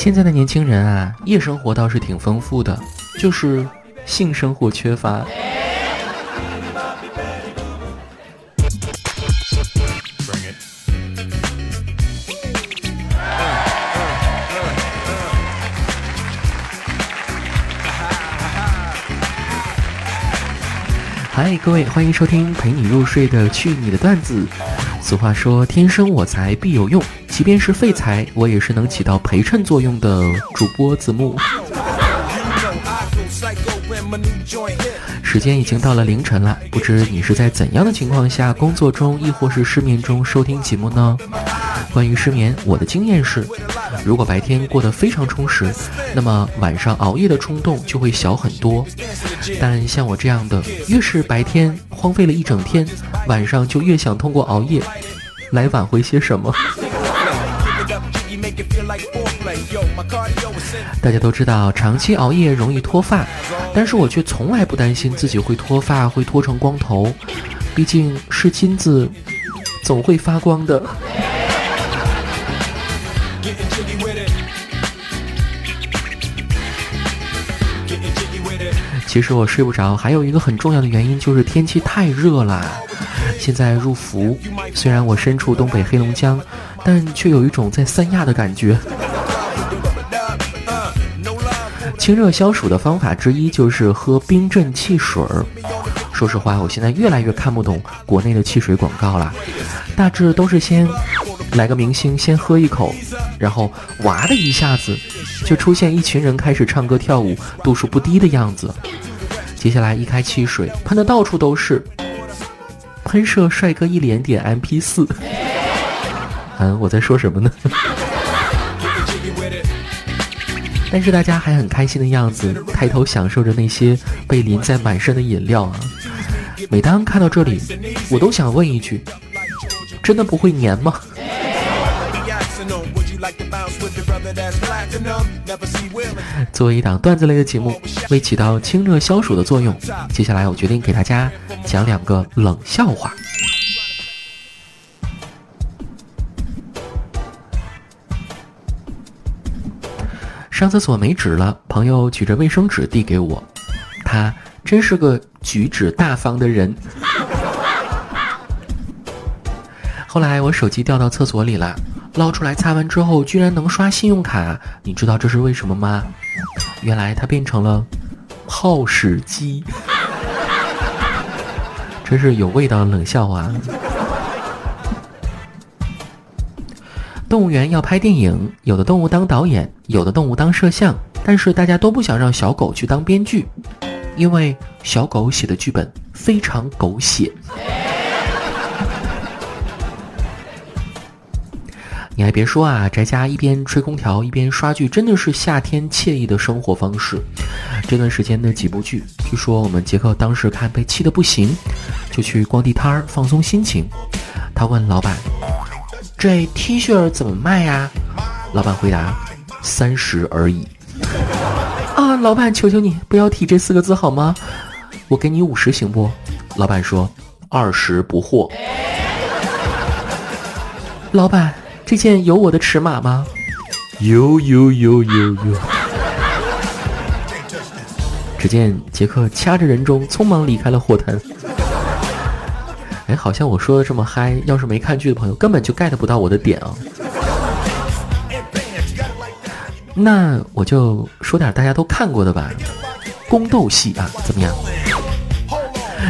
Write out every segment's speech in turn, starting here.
现在的年轻人啊，夜生活倒是挺丰富的，就是性生活缺乏。嗨，各位，欢迎收听陪你入睡的去你的段子。俗话说，天生我材必有用，即便是废材，我也是能起到陪衬作用的主播子木。时间已经到了凌晨了，不知你是在怎样的情况下工作中，亦或是失眠中收听节目呢？关于失眠，我的经验是，如果白天过得非常充实，那么晚上熬夜的冲动就会小很多。但像我这样的，越是白天荒废了一整天，晚上就越想通过熬夜来挽回些什么。大家都知道，长期熬夜容易脱发，但是我却从来不担心自己会脱发，会脱成光头。毕竟是金子，总会发光的。其实我睡不着，还有一个很重要的原因就是天气太热了。现在入伏，虽然我身处东北黑龙江，但却有一种在三亚的感觉。清热消暑的方法之一就是喝冰镇汽水儿。说实话，我现在越来越看不懂国内的汽水广告了，大致都是先来个明星先喝一口，然后哇的一下子。就出现一群人开始唱歌跳舞，度数不低的样子。接下来一开汽水，喷的到处都是，喷射帅哥一脸点 MP 四。嗯，我在说什么呢？但是大家还很开心的样子，抬头享受着那些被淋在满身的饮料啊。每当看到这里，我都想问一句：真的不会粘吗？作为一档段子类的节目，为起到清热消暑的作用，接下来我决定给大家讲两个冷笑话。上厕所没纸了，朋友举着卫生纸递给我，他真是个举止大方的人。后来我手机掉到厕所里了。捞出来擦完之后，居然能刷信用卡，你知道这是为什么吗？原来它变成了泡屎机，真是有味道的冷笑话。动物园要拍电影，有的动物当导演，有的动物当摄像，但是大家都不想让小狗去当编剧，因为小狗写的剧本非常狗血。你还别说啊，宅家一边吹空调一边刷剧，真的是夏天惬意的生活方式。这段时间的几部剧，据说我们杰克当时看被气得不行，就去逛地摊儿放松心情。他问老板：“这 T 恤怎么卖呀？”老板回答：“三十而已。”啊，老板，求求你不要提这四个字好吗？我给你五十行不？老板说：“二十不惑。”老板。这件有我的尺码吗？有有有有有。只见杰克掐着人中，匆忙离开了货摊。好像我说的这么嗨，要是没看剧的朋友，根本就 get 不到我的点啊。那我就说点大家都看过的吧，宫斗戏啊，怎么样？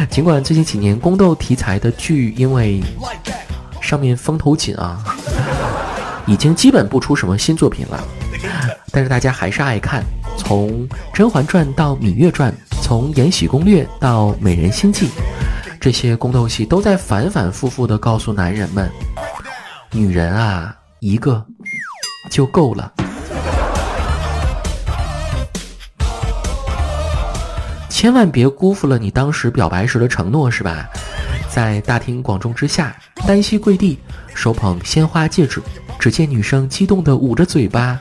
尽管最近几年宫斗题材的剧，因为上面风头紧啊。已经基本不出什么新作品了，但是大家还是爱看。从《甄嬛传》到《芈月传》，从《延禧攻略》到《美人心计》，这些宫斗戏都在反反复复地告诉男人们：女人啊，一个就够了，千万别辜负了你当时表白时的承诺，是吧？在大庭广众之下，单膝跪地，手捧鲜花戒指。只见女生激动地捂着嘴巴。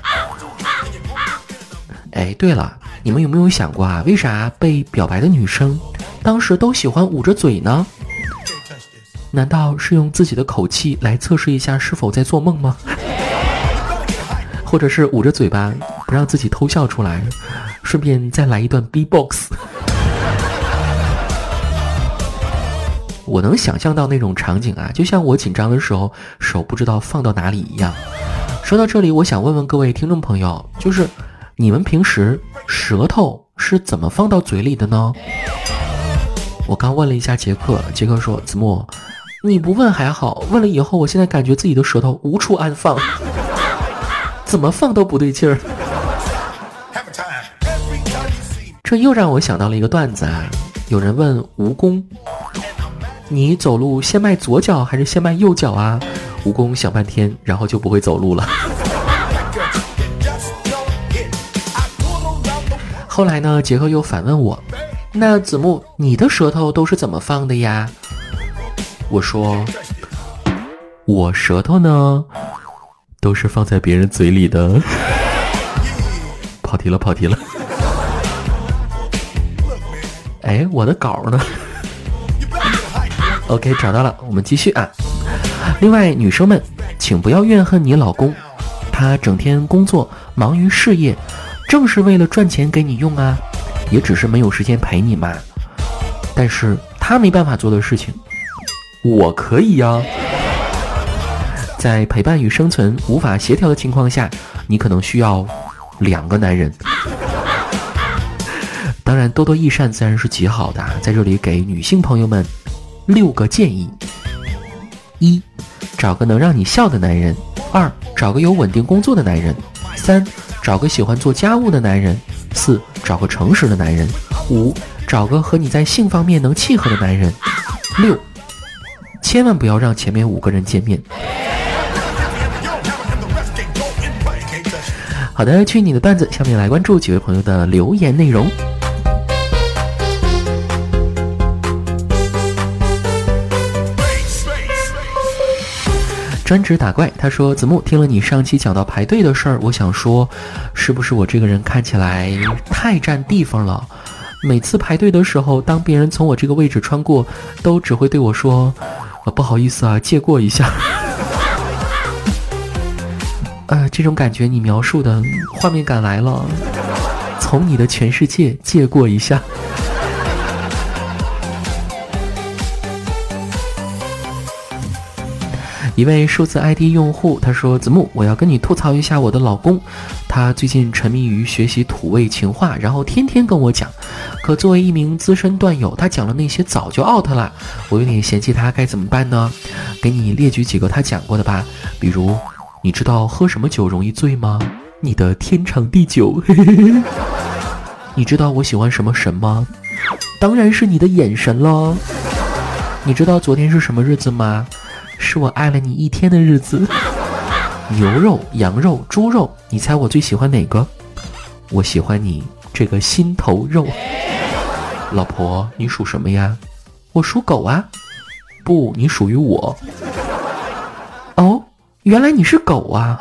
哎，对了，你们有没有想过啊？为啥被表白的女生当时都喜欢捂着嘴呢？难道是用自己的口气来测试一下是否在做梦吗？或者是捂着嘴巴不让自己偷笑出来，顺便再来一段 B-box。我能想象到那种场景啊，就像我紧张的时候手不知道放到哪里一样。说到这里，我想问问各位听众朋友，就是你们平时舌头是怎么放到嘴里的呢？我刚问了一下杰克，杰克说：“子木，你不问还好，问了以后，我现在感觉自己的舌头无处安放，怎么放都不对劲儿。”这又让我想到了一个段子啊，有人问蜈蚣。你走路先迈左脚还是先迈右脚啊？蜈蚣想半天，然后就不会走路了。后来呢，杰克又反问我：“那子木，你的舌头都是怎么放的呀？”我说：“我舌头呢，都是放在别人嘴里的。”跑题了，跑题了。哎，我的稿呢？OK，找到了，我们继续啊。另外，女生们，请不要怨恨你老公，他整天工作忙于事业，正是为了赚钱给你用啊，也只是没有时间陪你嘛。但是他没办法做的事情，我可以呀。在陪伴与生存无法协调的情况下，你可能需要两个男人。当然，多多益善自然是极好的，在这里给女性朋友们。六个建议：一，找个能让你笑的男人；二，找个有稳定工作的男人；三，找个喜欢做家务的男人；四，找个诚实的男人；五，找个和你在性方面能契合的男人；六，千万不要让前面五个人见面。好的，去你的段子，下面来关注几位朋友的留言内容。专职打怪，他说：“子木听了你上期讲到排队的事儿，我想说，是不是我这个人看起来太占地方了？每次排队的时候，当别人从我这个位置穿过，都只会对我说：‘不好意思啊，借过一下。’ 呃，这种感觉你描述的画面感来了，从你的全世界借过一下。”一位数字 ID 用户他说：“子木，我要跟你吐槽一下我的老公，他最近沉迷于学习土味情话，然后天天跟我讲。可作为一名资深段友，他讲的那些早就 out 了，我有点嫌弃他，该怎么办呢？给你列举几个他讲过的吧，比如，你知道喝什么酒容易醉吗？你的天长地久。你知道我喜欢什么神吗？当然是你的眼神了。你知道昨天是什么日子吗？”是我爱了你一天的日子。牛肉、羊肉、猪肉，你猜我最喜欢哪个？我喜欢你这个心头肉。老婆，你属什么呀？我属狗啊。不，你属于我。哦，原来你是狗啊。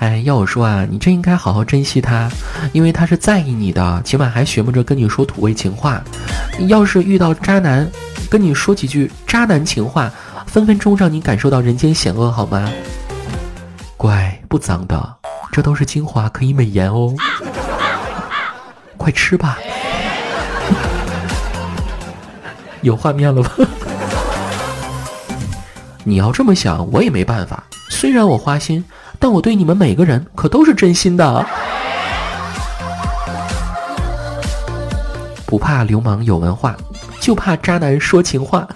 哎，要我说啊，你真应该好好珍惜他，因为他是在意你的，起码还学摸着跟你说土味情话。要是遇到渣男，跟你说几句渣男情话，分分钟让你感受到人间险恶，好吗？乖，不脏的，这都是精华，可以美颜哦。快吃吧，有画面了吧？你要这么想，我也没办法。虽然我花心。但我对你们每个人可都是真心的。不怕流氓有文化，就怕渣男说情话。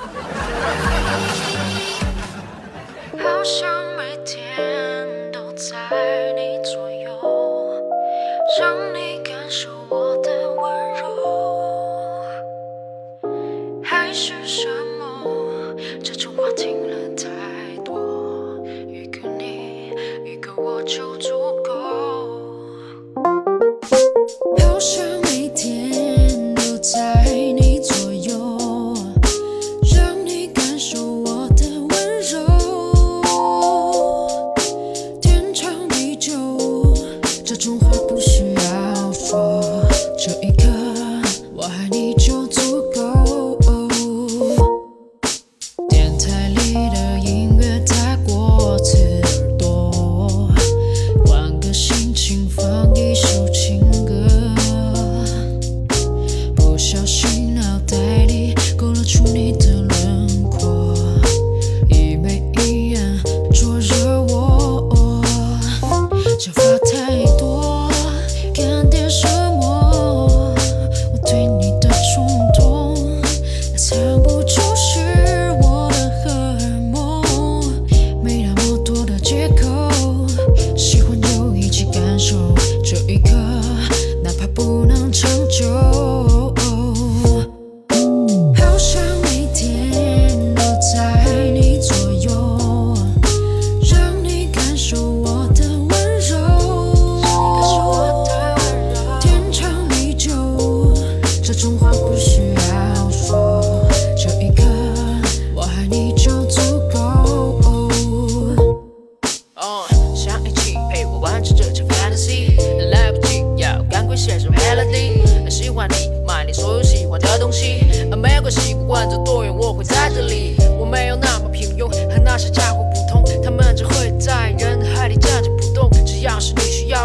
让你感受我的温柔。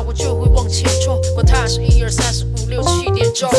我就会往前冲。管他是一二三四五六七点钟。